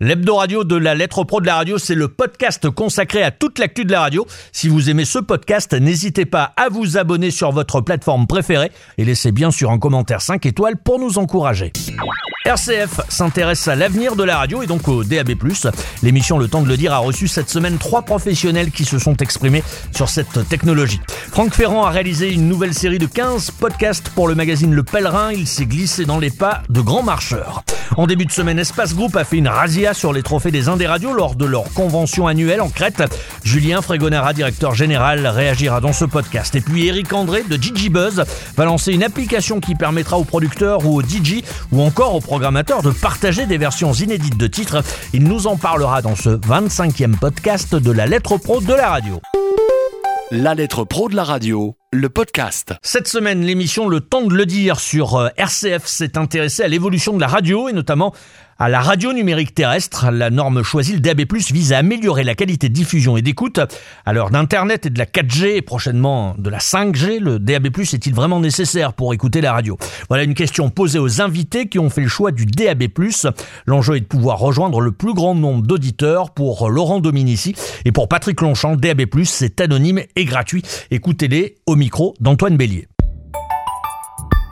L'hebdo radio de la lettre pro de la radio, c'est le podcast consacré à toute l'actu de la radio. Si vous aimez ce podcast, n'hésitez pas à vous abonner sur votre plateforme préférée et laissez bien sûr un commentaire 5 étoiles pour nous encourager. RCF s'intéresse à l'avenir de la radio et donc au DAB+. L'émission Le Temps de le dire a reçu cette semaine trois professionnels qui se sont exprimés sur cette technologie. Franck Ferrand a réalisé une nouvelle série de 15 podcasts pour le magazine Le Pèlerin. Il s'est glissé dans les pas de grands marcheurs. En début de semaine, Espace Group a fait une razzia sur les trophées des Indes radios lors de leur convention annuelle en Crète. Julien Frégonara, directeur général, réagira dans ce podcast. Et puis Eric André de Gigi Buzz va lancer une application qui permettra aux producteurs ou aux DJ ou encore aux de partager des versions inédites de titres. Il nous en parlera dans ce 25e podcast de la lettre pro de la radio. La lettre pro de la radio, le podcast. Cette semaine, l'émission Le temps de le dire sur euh, RCF s'est intéressée à l'évolution de la radio et notamment à la radio numérique terrestre. La norme choisie, le DAB+, vise à améliorer la qualité de diffusion et d'écoute. À l'heure d'Internet et de la 4G et prochainement de la 5G, le DAB+, est-il vraiment nécessaire pour écouter la radio? Voilà une question posée aux invités qui ont fait le choix du DAB+. L'enjeu est de pouvoir rejoindre le plus grand nombre d'auditeurs pour Laurent Dominici et pour Patrick Longchamp. DAB+, c'est anonyme et gratuit. Écoutez-les au micro d'Antoine Bélier.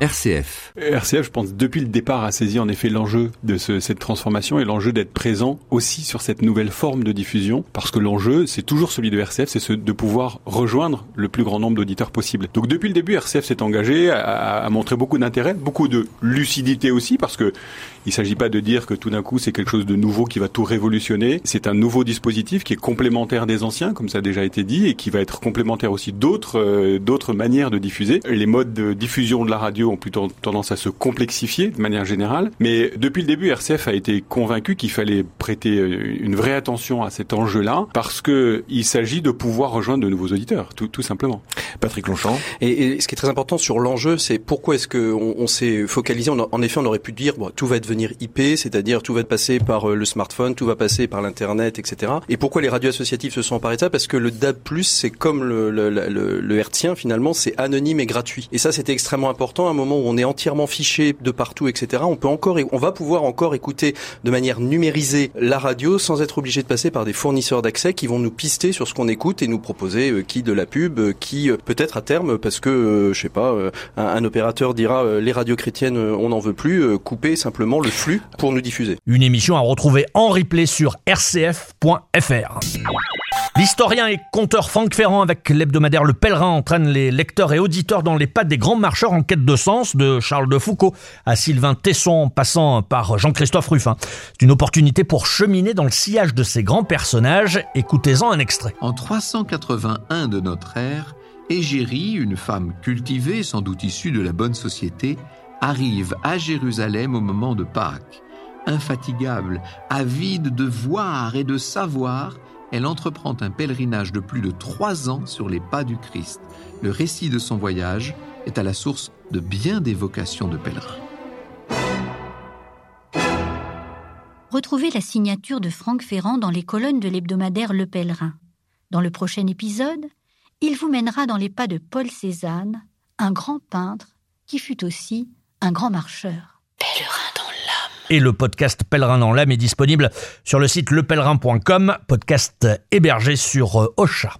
RCF. RCF, je pense, depuis le départ, a saisi en effet l'enjeu de ce, cette transformation et l'enjeu d'être présent aussi sur cette nouvelle forme de diffusion, parce que l'enjeu, c'est toujours celui de RCF, c'est ce, de pouvoir rejoindre le plus grand nombre d'auditeurs possible. Donc depuis le début, RCF s'est engagé, à, à montrer beaucoup d'intérêt, beaucoup de lucidité aussi, parce que il s'agit pas de dire que tout d'un coup c'est quelque chose de nouveau qui va tout révolutionner. C'est un nouveau dispositif qui est complémentaire des anciens, comme ça a déjà été dit, et qui va être complémentaire aussi d'autres euh, d'autres manières de diffuser. Les modes de diffusion de la radio ont plutôt tendance à se complexifier de manière générale, mais depuis le début, RCF a été convaincu qu'il fallait prêter euh, une vraie attention à cet enjeu-là, parce que il s'agit de pouvoir rejoindre de nouveaux auditeurs, tout, tout simplement. Patrick Longchamp. Et, et, ce qui est très important sur l'enjeu, c'est pourquoi est-ce que on, on s'est focalisé. On a, en effet, on aurait pu dire bon, tout va devenir IP, c'est-à-dire tout va passer par euh, le smartphone, tout va passer par l'internet, etc. Et pourquoi les radios associatives se sont emparées de ça? Parce que le DAB+, c'est comme le, le, le, finalement, c'est anonyme et gratuit. Et ça, c'était extrêmement important à un moment où on est entièrement fiché de partout, etc. On va pouvoir encore écouter de manière numérisée la radio sans être obligé de passer par des fournisseurs d'accès qui vont nous pister sur ce qu'on écoute et nous proposer euh, qui de la pub, euh, qui peut-être à terme, parce que je sais pas, un, un opérateur dira les radios chrétiennes, on n'en veut plus, couper simplement le flux pour nous diffuser. Une émission à retrouver en replay sur rcf.fr. L'historien et conteur Franck Ferrand avec l'hebdomadaire Le Pèlerin entraîne les lecteurs et auditeurs dans les pas des grands marcheurs en quête de sens, de Charles de Foucault à Sylvain Tesson, passant par Jean-Christophe Ruffin. C'est une opportunité pour cheminer dans le sillage de ces grands personnages. Écoutez-en un extrait. En 381 de notre ère, Égérie, une femme cultivée, sans doute issue de la bonne société, arrive à Jérusalem au moment de Pâques. Infatigable, avide de voir et de savoir, elle entreprend un pèlerinage de plus de trois ans sur les pas du Christ. Le récit de son voyage est à la source de bien des vocations de pèlerins. Retrouvez la signature de Franck Ferrand dans les colonnes de l'hebdomadaire Le Pèlerin. Dans le prochain épisode, il vous mènera dans les pas de Paul Cézanne, un grand peintre qui fut aussi un grand marcheur. Pèlerin. Et le podcast Pèlerin dans l'âme est disponible sur le site lepèlerin.com, podcast hébergé sur Ocha.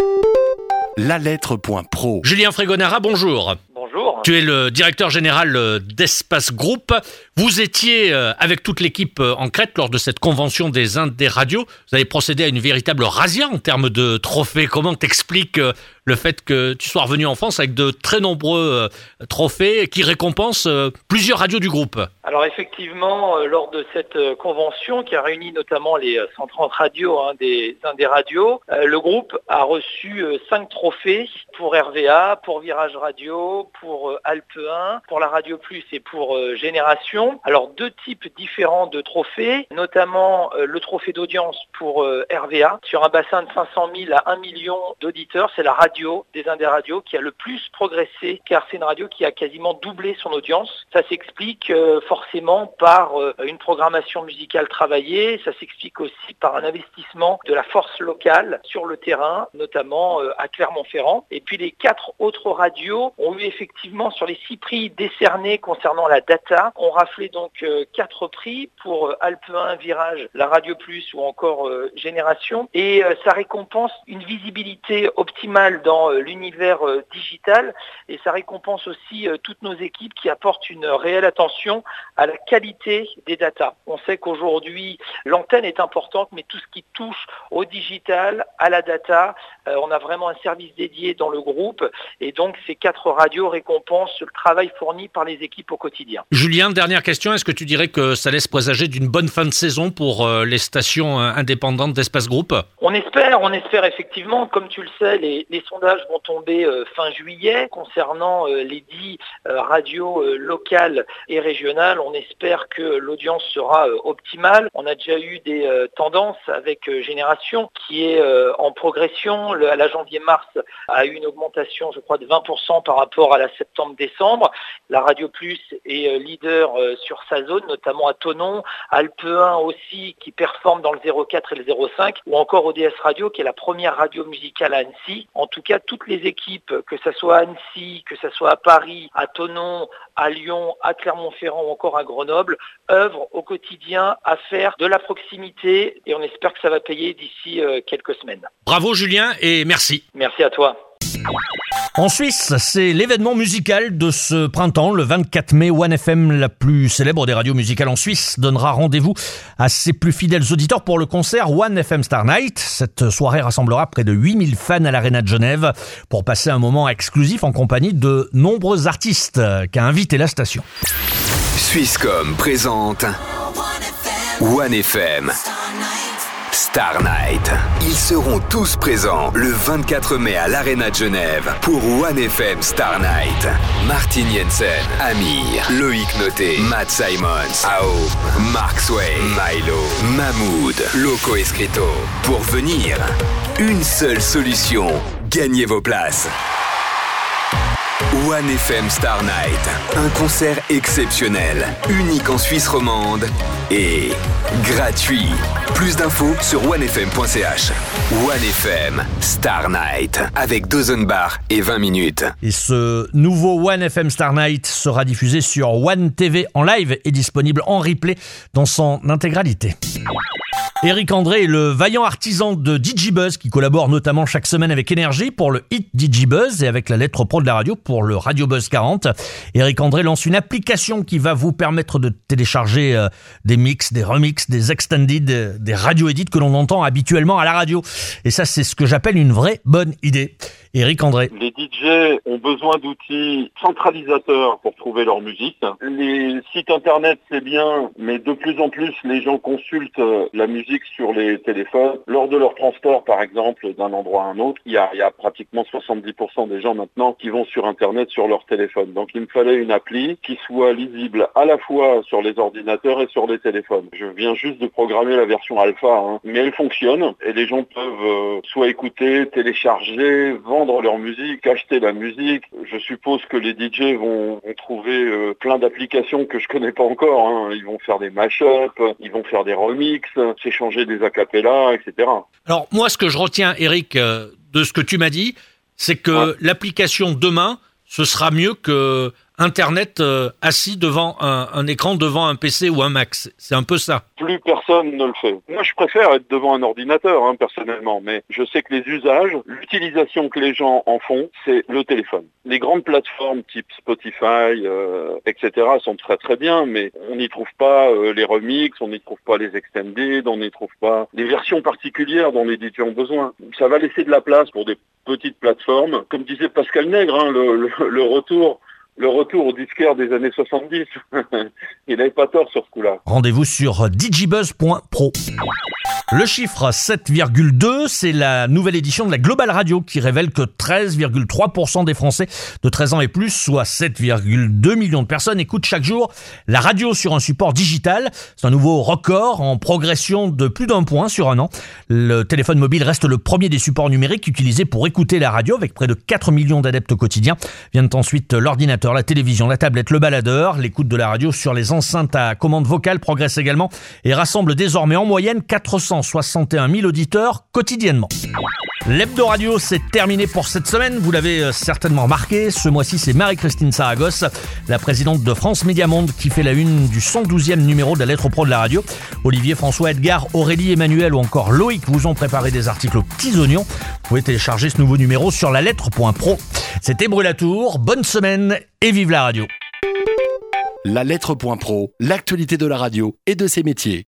La lettre.pro. Julien Frégonara, bonjour. Bonjour. Tu es le directeur général d'Espace Group. Vous étiez avec toute l'équipe en Crète lors de cette convention des Indes des radios. Vous avez procédé à une véritable razzia en termes de trophées. Comment t'expliques le fait que tu sois revenu en France avec de très nombreux trophées qui récompensent plusieurs radios du groupe? Alors effectivement, lors de cette convention qui a réuni notamment les 130 radios hein, des des radios, le groupe a reçu cinq trophées pour RVA, pour Virage Radio, pour Alpe 1, pour la Radio Plus et pour Génération. Alors deux types différents de trophées, notamment euh, le trophée d'audience pour euh, RVA sur un bassin de 500 000 à 1 million d'auditeurs. C'est la radio des Indes radios, qui a le plus progressé, car c'est une radio qui a quasiment doublé son audience. Ça s'explique euh, forcément par euh, une programmation musicale travaillée, ça s'explique aussi par un investissement de la force locale sur le terrain, notamment euh, à Clermont-Ferrand. Et puis les quatre autres radios ont eu effectivement sur les six prix décernés concernant la data, ont raflé donc quatre prix pour Alpe 1, Virage, la Radio Plus ou encore Génération. Et ça récompense une visibilité optimale dans l'univers digital et ça récompense aussi toutes nos équipes qui apportent une réelle attention à la qualité des datas. On sait qu'aujourd'hui, l'antenne est importante, mais tout ce qui touche au digital, à la data, euh, on a vraiment un service dédié dans le groupe. Et donc, ces quatre radios récompensent le travail fourni par les équipes au quotidien. Julien, dernière question. Est-ce que tu dirais que ça laisse présager d'une bonne fin de saison pour euh, les stations euh, indépendantes d'Espace Groupe? On espère, on espère effectivement. Comme tu le sais, les, sondages vont tomber fin juillet concernant les dix radios locales et régionales. On espère que l'audience sera optimale. On a déjà eu des tendances avec Génération qui est en progression la janvier-mars a eu une augmentation, je crois, de 20% par rapport à la septembre-décembre. La Radio Plus est euh, leader euh, sur sa zone, notamment à Tonon, Alpe 1 aussi, qui performe dans le 04 et le 05, ou encore ODS Radio, qui est la première radio musicale à Annecy. En tout cas, toutes les équipes, que ce soit à Annecy, que ce soit à Paris, à Tonon, à Lyon, à Clermont-Ferrand ou encore à Grenoble, œuvrent au quotidien à faire de la proximité et on espère que ça va payer d'ici euh, quelques semaines. Bravo Julien et merci. Merci à toi. En Suisse, c'est l'événement musical de ce printemps. Le 24 mai, One FM, la plus célèbre des radios musicales en Suisse, donnera rendez-vous à ses plus fidèles auditeurs pour le concert One FM Star Night. Cette soirée rassemblera près de 8000 fans à l'Arena de Genève pour passer un moment exclusif en compagnie de nombreux artistes qu'a invité la station. Swisscom présente One FM. Star Night. Ils seront tous présents le 24 mai à l'Arena de Genève pour One FM Star Night. Martin Jensen, Amir, Loïc Noté, Matt Simons, Ao, Mark Sway, Milo, Mahmoud, Loco Escrito. Pour venir, une seule solution. Gagnez vos places. One FM Star Night, un concert exceptionnel, unique en Suisse romande et gratuit. Plus d'infos sur onefm.ch. One FM Star Night avec Dozenbar et 20 minutes. Et ce nouveau One FM Star Night sera diffusé sur One TV en live et disponible en replay dans son intégralité. Eric André est le vaillant artisan de DigiBuzz qui collabore notamment chaque semaine avec Énergie pour le hit DigiBuzz et avec la lettre pro de la radio pour le Radio Buzz 40. Eric André lance une application qui va vous permettre de télécharger euh, des mix, des remix, des extended, euh, des radio edits que l'on entend habituellement à la radio. Et ça, c'est ce que j'appelle une vraie bonne idée. Eric André. Les DJ ont besoin d'outils centralisateurs pour trouver leur musique. Les sites internet, c'est bien, mais de plus en plus, les gens consultent euh, la musique sur les téléphones. Lors de leur transport, par exemple, d'un endroit à un autre, il y a, pratiquement 70% des gens maintenant qui vont sur internet sur leur téléphone. Donc il me fallait une appli qui soit lisible à la fois sur les ordinateurs et sur les téléphones. Je viens juste de programmer la version alpha, hein. mais elle fonctionne et les gens peuvent euh, soit écouter, télécharger, vendre leur musique, acheter la musique. Je suppose que les DJ vont, trouver euh, plein d'applications que je connais pas encore. Hein. Ils vont faire des mash-ups, ils vont faire des remixes, s'échanger des acapellas, etc. Alors moi, ce que je retiens, Eric, euh, de ce que tu m'as dit, c'est que l'application demain, ce sera mieux que Internet euh, assis devant un, écran, devant un PC ou un Mac. C'est un peu ça. Plus personne ne le fait. Moi, je préfère être devant un ordinateur, hein, personnellement, mais je sais que les usages, l'utilisation que les gens en font, c'est le téléphone. Les grandes plateformes type Spotify, euh, etc., sont très très bien, mais on n'y trouve pas euh, les remix, on n'y trouve pas les extended, on n'y trouve pas les versions particulières dont les DJ ont besoin. Ça va laisser de la place pour des petites plateformes. Comme disait Pascal Nègre, hein, le retour le retour au disquaire des années 70. Il n'avait pas tort sur ce coup-là. Rendez-vous sur digibuzz.pro. Le chiffre 7,2, c'est la nouvelle édition de la Global Radio qui révèle que 13,3% des Français de 13 ans et plus, soit 7,2 millions de personnes, écoutent chaque jour la radio sur un support digital. C'est un nouveau record en progression de plus d'un point sur un an. Le téléphone mobile reste le premier des supports numériques utilisés pour écouter la radio avec près de 4 millions d'adeptes quotidiens. Viennent ensuite l'ordinateur, la télévision, la tablette, le baladeur. L'écoute de la radio sur les enceintes à commande vocale progresse également et rassemble désormais en moyenne 400 61 000 auditeurs quotidiennement. L'Hebdo Radio, c'est terminé pour cette semaine. Vous l'avez euh, certainement remarqué. Ce mois-ci, c'est Marie-Christine Saragosse, la présidente de France Média Monde, qui fait la une du 112e numéro de la lettre pro de la radio. Olivier, François, Edgar, Aurélie, Emmanuel ou encore Loïc vous ont préparé des articles aux petits oignons. Vous pouvez télécharger ce nouveau numéro sur la lettre.pro. C'était Brulatour. Bonne semaine et vive la radio. La lettre.pro, l'actualité de la radio et de ses métiers.